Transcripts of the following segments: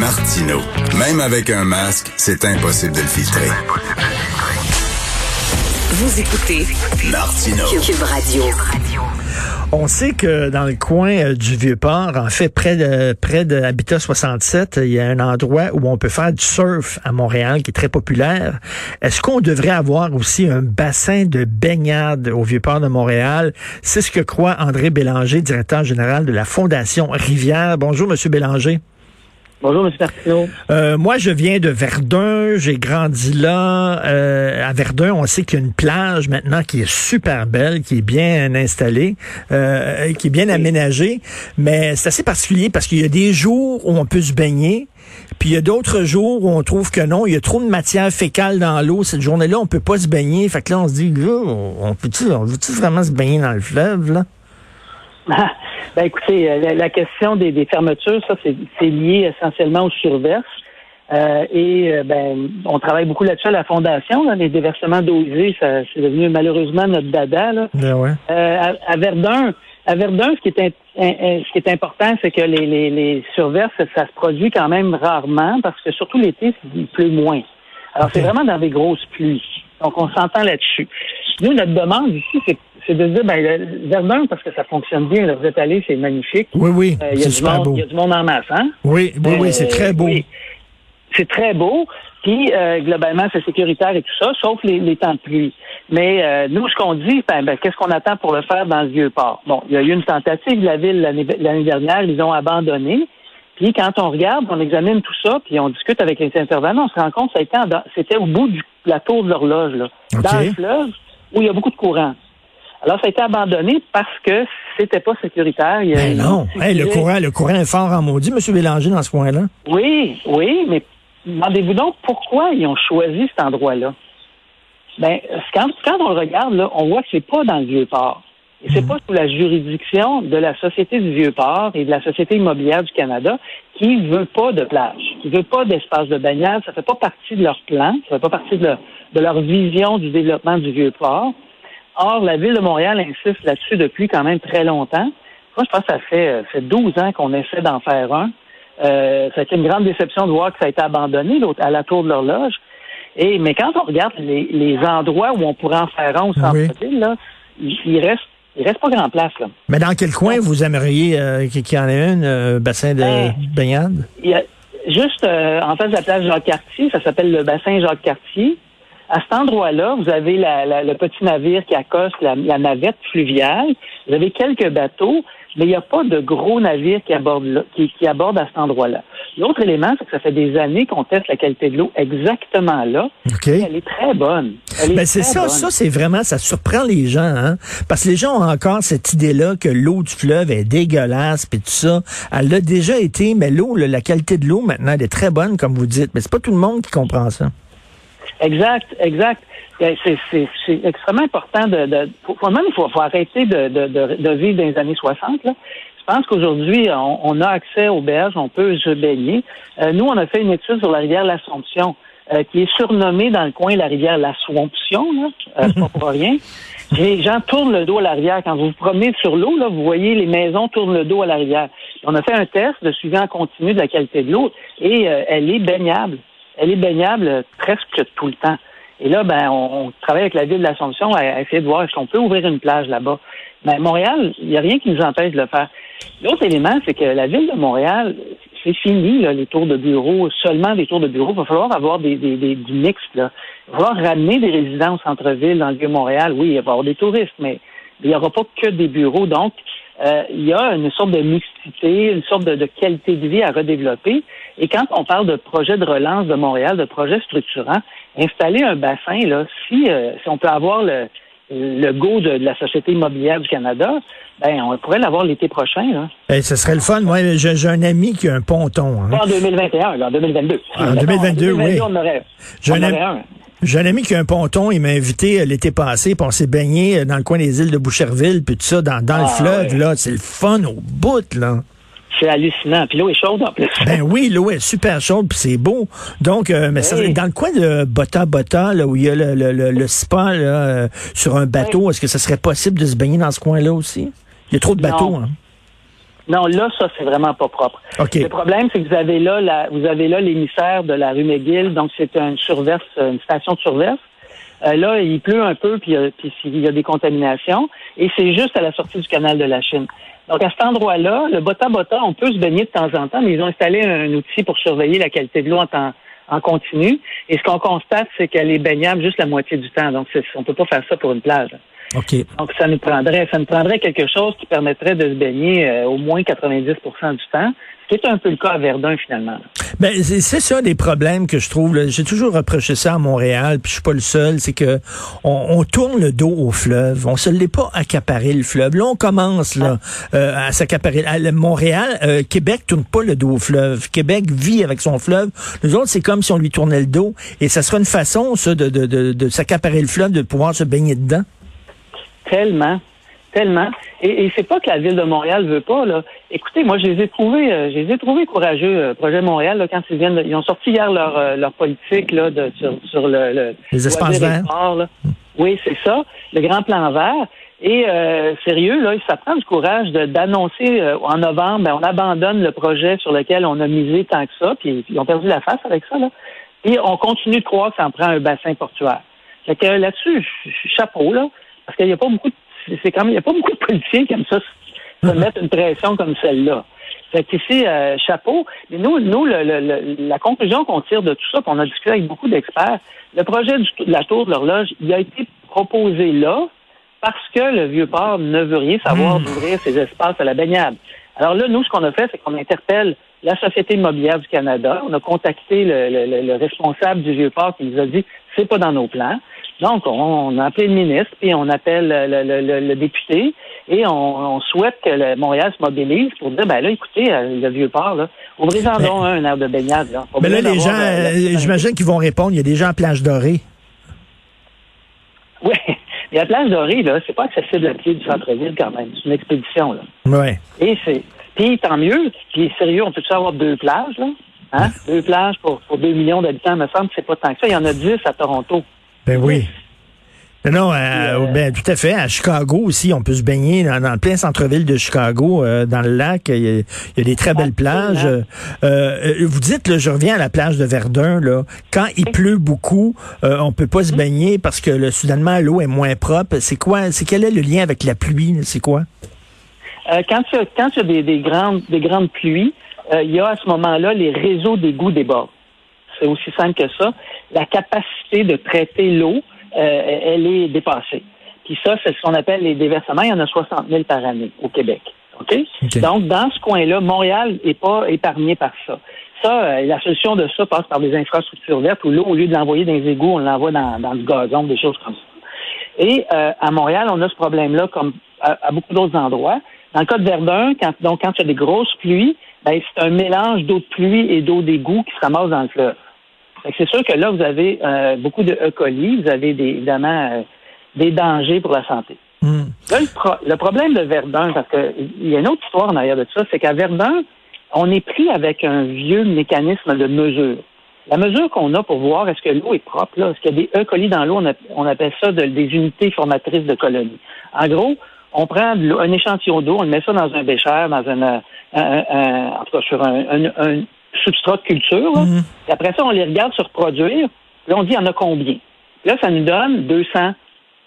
Martino. Même avec un masque, c'est impossible de le filtrer. Vous écoutez Martino. Cube Radio. On sait que dans le coin euh, du Vieux-Port, en fait, près de près de Habitat 67, il y a un endroit où on peut faire du surf à Montréal qui est très populaire. Est-ce qu'on devrait avoir aussi un bassin de baignade au Vieux-Port de Montréal? C'est ce que croit André Bélanger, directeur général de la Fondation Rivière. Bonjour, Monsieur Bélanger. Bonjour, M. Martineau. Euh, moi, je viens de Verdun. J'ai grandi là. Euh, à Verdun, on sait qu'il y a une plage maintenant qui est super belle, qui est bien installée, euh, qui est bien aménagée. Mais c'est assez particulier parce qu'il y a des jours où on peut se baigner. Puis il y a d'autres jours où on trouve que non, il y a trop de matière fécale dans l'eau. Cette journée-là, on peut pas se baigner. Fait que là, on se dit, on peut-tu, on veut-tu vraiment se baigner dans le fleuve, là? ben écoutez, euh, la, question des, fermetures, ça, c'est lié essentiellement aux surverses. Euh, et euh, ben, on travaille beaucoup là-dessus à la fondation. les déversements d'eau usée, ça c'est devenu malheureusement notre dada. Là. Ben ouais. à, Verdun, à Verdun, ce qui est, ce qui est important, c'est que les, les, les surverses, ça, se produit quand même rarement parce que surtout l'été, il pleut moins. Alors c'est vraiment dans des grosses pluies. Donc on s'entend là-dessus. Nous, notre demande ici, c'est c'est de dire, ben, Verdun, parce que ça fonctionne bien, là, vous êtes allé, c'est magnifique. Oui, oui, euh, c'est super beau. Il y a du monde en masse, hein? Oui, oui, oui, c'est très beau. C'est très beau. Puis, euh, globalement, c'est sécuritaire et tout ça, sauf les, temps de pluie. Mais euh, nous, ce qu'on dit, ben, ben, qu'est-ce qu'on attend pour le faire dans le Vieux-Port? Bon, il y a eu une tentative de la ville l'année dernière, ils ont abandonné. Puis, quand on regarde, on examine tout ça, puis on discute avec les intervenants, on se rend compte que c'était au bout de la tour de l'horloge, là, dans le fleuve, où il y a beaucoup de courant. Alors, ça a été abandonné parce que c'était pas sécuritaire. Il ben non. le courant, le courant est fort en maudit, M. Bélanger, dans ce coin-là. Oui, oui, mais demandez-vous donc pourquoi ils ont choisi cet endroit-là. Ben, quand, quand on le regarde, là, on voit que c'est pas dans le Vieux-Port. Et c'est mhm. pas sous la juridiction de la Société du Vieux-Port et de la Société immobilière du Canada qui veut pas de plage, qui veut pas d'espace de baignade. Ça fait pas partie de leur plan, ça fait pas partie de leur, de leur vision du développement du Vieux-Port. Or, la Ville de Montréal insiste là-dessus depuis quand même très longtemps. Moi, je pense que ça fait, euh, fait 12 ans qu'on essaie d'en faire un. Euh, ça a été une grande déception de voir que ça a été abandonné à la tour de l'horloge. Et mais quand on regarde les, endroits où on pourrait en faire un au centre-ville, là, il, reste il reste pas grand place là. Mais dans quel coin vous aimeriez euh, qu'il y en ait un euh, bassin de ben, baignade? Y a, juste en face de la place Jacques Cartier, ça s'appelle le bassin Jacques Cartier. À cet endroit-là, vous avez le petit navire qui accoste la, navette fluviale. Vous avez quelques bateaux, mais il n'y a pas de gros navires qui abordent, qui, abordent à cet endroit-là. L'autre élément, c'est que ça fait des années qu'on teste la qualité de l'eau exactement là. Elle est très bonne. Ben c'est ça, ça c'est vraiment, ça surprend les gens, hein? Parce que les gens ont encore cette idée-là que l'eau du fleuve est dégueulasse, puis tout ça. Elle a déjà été, mais l'eau, la qualité de l'eau maintenant, elle est très bonne, comme vous dites. Mais c'est pas tout le monde qui comprend ça. Exact, exact. Ben, c'est extrêmement important de, de même il faut, arrêter de, de, de, vivre dans les années 60. Là. Je pense qu'aujourd'hui, on, a accès aux berges, on peut se baigner. Euh, nous, on a fait une étude sur la rivière L'Assomption, euh, qui est surnommée dans le coin la rivière La Swamption, là. Euh, pas pour rien. Les gens tournent le dos à la rivière. Quand vous vous promenez sur l'eau, là, vous voyez les maisons tournent le dos à la rivière. On a fait un test de suivi en continu de la qualité de l'eau et elle est baignable elle est baignable presque tout le temps. Et là, ben, on, travaille avec la ville de l'Assomption à, essayer de voir est-ce qu'on peut ouvrir une plage là-bas. Mais Montréal, il n'y a rien qui nous empêche de le faire. L'autre élément, c'est que la ville de Montréal, c'est fini, là, les tours de bureau, seulement des tours de bureau. Il va falloir avoir des, des, des du mix. Là. Il va falloir ramener des résidents au centre-ville, dans le Vieux-Montréal. Oui, il va y avoir des touristes, mais il n'y aura pas que des bureaux. Donc, euh, il y a une sorte de mixité, une sorte de, qualité de vie à redévelopper. Et quand on parle de projet de relance de Montréal, de projet structurant, installer un bassin, là, si, euh, si on peut avoir le, le go de, la Société immobilière du Canada, ben, on pourrait l'avoir l'été prochain. Là. Eh, ce serait le fun. Moi, j'ai un ami qui a un ponton. Hein. Pas en 2021, là, en 2022. En 2022, oui. On aurait, on aurait un. J'ai un ami qui a un ponton, il m'a invité euh, l'été passé, puis on s'est baigné euh, dans le coin des îles de Boucherville, puis tout ça, dans, dans le ah, fleuve, là. C'est le fun au bout, là. C'est hallucinant. Puis l'eau est chaude en plus. Ben oui, l'eau est super chaude, puis c'est beau. Donc, euh, mais ça, dans le coin de Bota Bota, là, où il y a le, le, le, spa là, sur un bateau, est-ce que ce serait possible de se baigner dans ce coin-là aussi? Il y a trop de bateaux, hein? Non, là, ça, c'est vraiment pas propre. OK. Le problème, c'est que vous avez là, la, vous avez là l'émissaire de la rue McGill, donc c'est une surverse, une station de surverse. Euh, là, il pleut un peu, puis, euh, puis il y a des contaminations, et c'est juste à la sortie du canal de la Chine. Donc, à cet endroit-là, le Bota Bota, on peut se baigner de temps en temps, mais ils ont installé un outil pour surveiller la qualité de l'eau en temps en continu. Et ce qu'on constate, c'est qu'elle est baignable juste la moitié du temps. Donc, c'est- on peut pas faire ça pour une plage. OK. Donc, ça nous prendrait, ça nous prendrait quelque chose qui permettrait de se baigner euh, au moins 90% du temps, ce qui est un peu le cas à Verdun, finalement. Ben, c'est ça des problèmes que je trouve. J'ai toujours reproché ça à Montréal, puis je suis pas le seul. C'est que on, on tourne le dos au fleuve. On se l'est pas accaparé le fleuve. Là, on commence là euh, à s'accaparer. Montréal, euh, Québec tourne pas le dos au fleuve. Québec vit avec son fleuve. Nous autres, c'est comme si on lui tournait le dos. Et ça serait une façon, ça, de, de, de, de s'accaparer le fleuve, de pouvoir se baigner dedans. Tellement, tellement. Et, et c'est pas que la ville de Montréal veut pas. Là. Écoutez, moi, je les ai trouvés, euh, je les ai trouvés courageux, euh, Projet Montréal, là, quand ils viennent. ils ont sorti hier leur, euh, leur politique là, de, sur, sur le, le Les espaces verts. sport. Oui, c'est ça, le grand plan vert. Et sérieux, là, ça prend du courage d'annoncer en novembre, ben, on abandonne le projet sur lequel on a misé tant que ça, puis ils ont perdu la face avec ça, là. Et on continue de croire que ça en prend un bassin portuaire. Fait que là-dessus, chapeau, là, parce qu'il n'y a pas beaucoup de, c'est quand même, il a pas beaucoup de politiciens qui aiment ça, se se mettre une pression comme celle-là. Fait qu'ici, euh, chapeau. Mais nous, nous le- le- le- la conclusion qu'on tire de tout ça, puis on a discuté avec beaucoup d'experts, le projet du- de la tour de l'horloge, il a été proposé là parce que le Vieux-Port ne veut rien savoir Hmm. d'ouvrir ses espaces à la baignade. Alors là, nous, ce qu'on a fait, c'est qu'on interpelle la Société immobilière du Canada. On a contacté le, le- le- le responsable du Vieux-Port qui nous a dit c'est pas dans nos plans. Donc, on, a appelé le ministre, puis on appelle le, le- le- le député, et on, on souhaite que le Montréal se mobilise pour dire, ben là, écoutez, euh, le Vieux-Port, là, ouvrez-en donc un, un air de baignade. Là. Mais là, les gens, euh, j'imagine qu'ils vont répondre. Il y a des gens à Plage Dorée. Oui, mais la plage dorée, là, c'est pas accessible à pied du centre-ville quand même. C'est une expédition, là. Ouais. Et c'est. Puis tant mieux. Puis sérieux, on peut-tu avoir deux plages, là? Hein? deux plages pour, pour deux millions d'habitants, me semble que c'est pas tant que ça. Il y en a dix à Toronto. Ben oui. Non, non, euh, euh, ben, tout à fait. À Chicago aussi, on peut se baigner dans, dans le plein centre-ville de Chicago, euh, dans le lac. Il y, a, il y a des très belles plages. Euh, vous dites, là, je reviens à la plage de Verdun, là, quand il pleut beaucoup, on peut pas se baigner parce que le, soudainement l'eau est moins propre. C'est quoi C'est quel est le lien avec la pluie là? C'est quoi? Euh, quand il y a, quand il y a des, des grandes, des grandes pluies, euh, il y a à ce moment-là les réseaux d'égouts débordent. C'est aussi simple que ça. La capacité de traiter l'eau, euh, elle est dépassée. Puis ça, c'est ce qu'on appelle les déversements. Il y en a 60 000 par année au Québec. OK? OK. Donc, dans ce coin-là, Montréal n'est pas épargné par ça. Ça, euh, la solution de ça passe par des infrastructures vertes où l'eau, au lieu de l'envoyer dans les égouts, on l'envoie dans, dans le gazon, des choses comme ça. Et euh, à Montréal, on a ce problème-là comme à, à beaucoup d'autres endroits. Dans le cas de Verdun, quand, donc quand il y a des grosses pluies, ben, c'est un mélange d'eau de pluie et d'eau d'égout qui se ramasse dans le fleuve. C'est sûr que là, vous avez euh, beaucoup de E. coli, vous avez des, évidemment euh, des dangers pour la santé. Hmm. Là, le, pro- le problème de Verdun, parce qu'il y a une autre histoire en arrière de ça, c'est qu'à Verdun, on est pris avec un vieux mécanisme de mesure. La mesure qu'on a pour voir est-ce que l'eau est propre, là, est-ce qu'il y a des E. coli dans l'eau, on, appelle ça de- des unités formatrices de colonies. En gros, on prend un échantillon d'eau, on le met ça dans un bécher, dans un, un- un- un- en tout cas sur un, un- un substrat de culture. là. Mhm. Puis après ça, on les regarde se reproduire. Là, on dit il y en a combien? Là, ça nous donne 200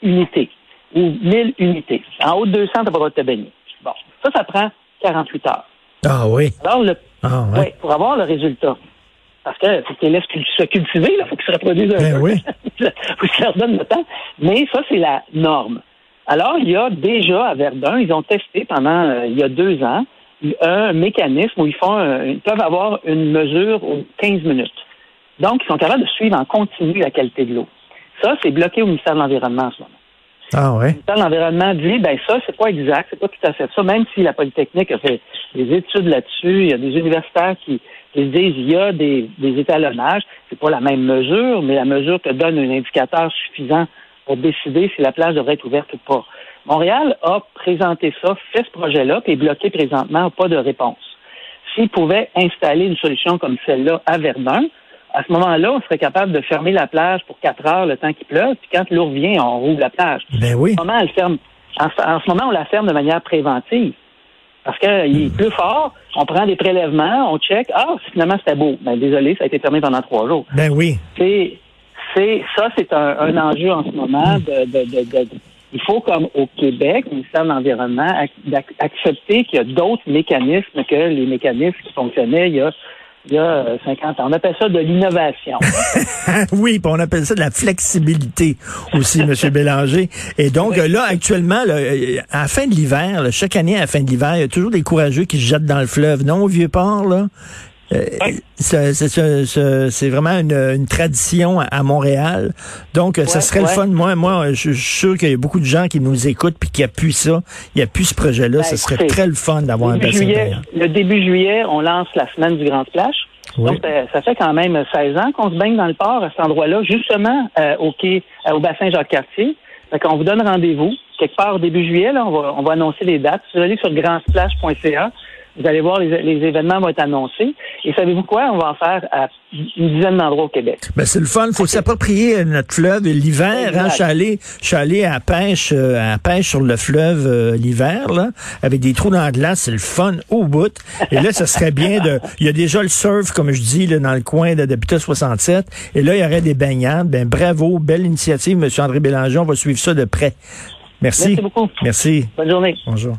unités ou 1000 unités. En haut de 200, tu n'as pas le droit de te baigner. Bon, ça, ça prend 48 heures. Ah oui. Alors, le, Ah ouais. ouais, pour avoir le résultat. Parce que faut que tu les laisses cul- se cultiver, il faut qu'ils se reproduisent un Ben peu. oui. faut que tu leur donnes le temps. Mais ça, c'est la norme. Alors, il y a déjà à Verdun, ils ont testé pendant euh, il y a deux ans un mécanisme où ils font un- ils peuvent avoir une mesure aux 15 minutes. Donc, ils sont capables de suivre en continu la qualité de l'eau. Ça, c'est bloqué au ministère de l'Environnement en ce moment. Ah ouais. Le ministère de l'Environnement dit, ben ça, c'est pas exact, c'est pas tout à fait ça, même si la Polytechnique a fait des études là-dessus, il y a des universitaires qui, qui se disent, il y a des, des étalonnages, c'est pas la même mesure, mais la mesure te donne un indicateur suffisant pour décider si la plage devrait être ouverte ou pas. Montréal a présenté ça, fait ce projet-là, puis est bloqué présentement, pas de réponse. S'il pouvait installer une solution comme celle-là à Verdun, à ce moment-là, on serait capable de fermer la plage pour quatre heures le temps qu'il pleuve, puis quand l'eau revient, on rouvre la plage. Ben oui. En ce moment, elle ferme. En, ce- en ce moment, on la ferme de manière préventive. Parce qu'il est plus fort, on prend des prélèvements, on check, ah, finalement c'était beau. Ben désolé, ça a été fermé pendant trois jours. Ben oui. C'est, c'est ça, c'est un, un enjeu en ce moment de, de, de, de il faut, comme au Québec, le ministère de l'Environnement, ac- accepter qu'il y a d'autres mécanismes que les mécanismes qui fonctionnaient il y a, il y a euh, 50 ans. On appelle ça de l'innovation. oui, puis on appelle ça de la flexibilité aussi, M. Bélanger. Et donc, là, actuellement, là, euh, à la fin de l'hiver, chaque année à la fin de l'hiver, il y a toujours des courageux qui se jettent dans le fleuve. Non, au Vieux-Port, là? Euh, Oui. c'est vraiment une, une tradition à- Montréal. Donc, ça Ouais, serait le fun. Moi, moi, je suis sûr qu'il y a beaucoup de gens qui nous écoutent puis qui appuient ça. Il appuient ce projet-là. Ben, ce serait très le fun d'avoir un bassin juillet, le début juillet, on lance la semaine du Grand Splash. Oui. Donc, ça, ça fait quand même 16 ans qu'on se baigne dans le port à cet endroit-là, justement euh, au quai, euh, au bassin Jacques-Cartier. Fait qu'on vous donne rendez-vous. Quelque part au début juillet, là, on va, on va annoncer les dates. Vous allez sur grandsplash.ca, vous allez voir les, les événements vont être annoncés. Et savez-vous quoi? On va en faire à une dizaine d'endroits au Québec. Ben, c'est le fun. faut s'approprier euh, notre fleuve l'hiver. Hein, je suis allé, je suis allé à la pêche, euh, à la pêche sur le fleuve euh, l'hiver, là, avec des trous dans la glace. C'est le fun au bout. Et là, ça serait bien de. Il y a déjà le surf, comme je dis, là, dans le coin de d'Habitat 67. Et là, il y aurait des baignades. Ben, bravo. Belle initiative, M. André Bélanger. On va suivre ça de près. Merci. Merci beaucoup. Merci. Bonne journée. Bonjour.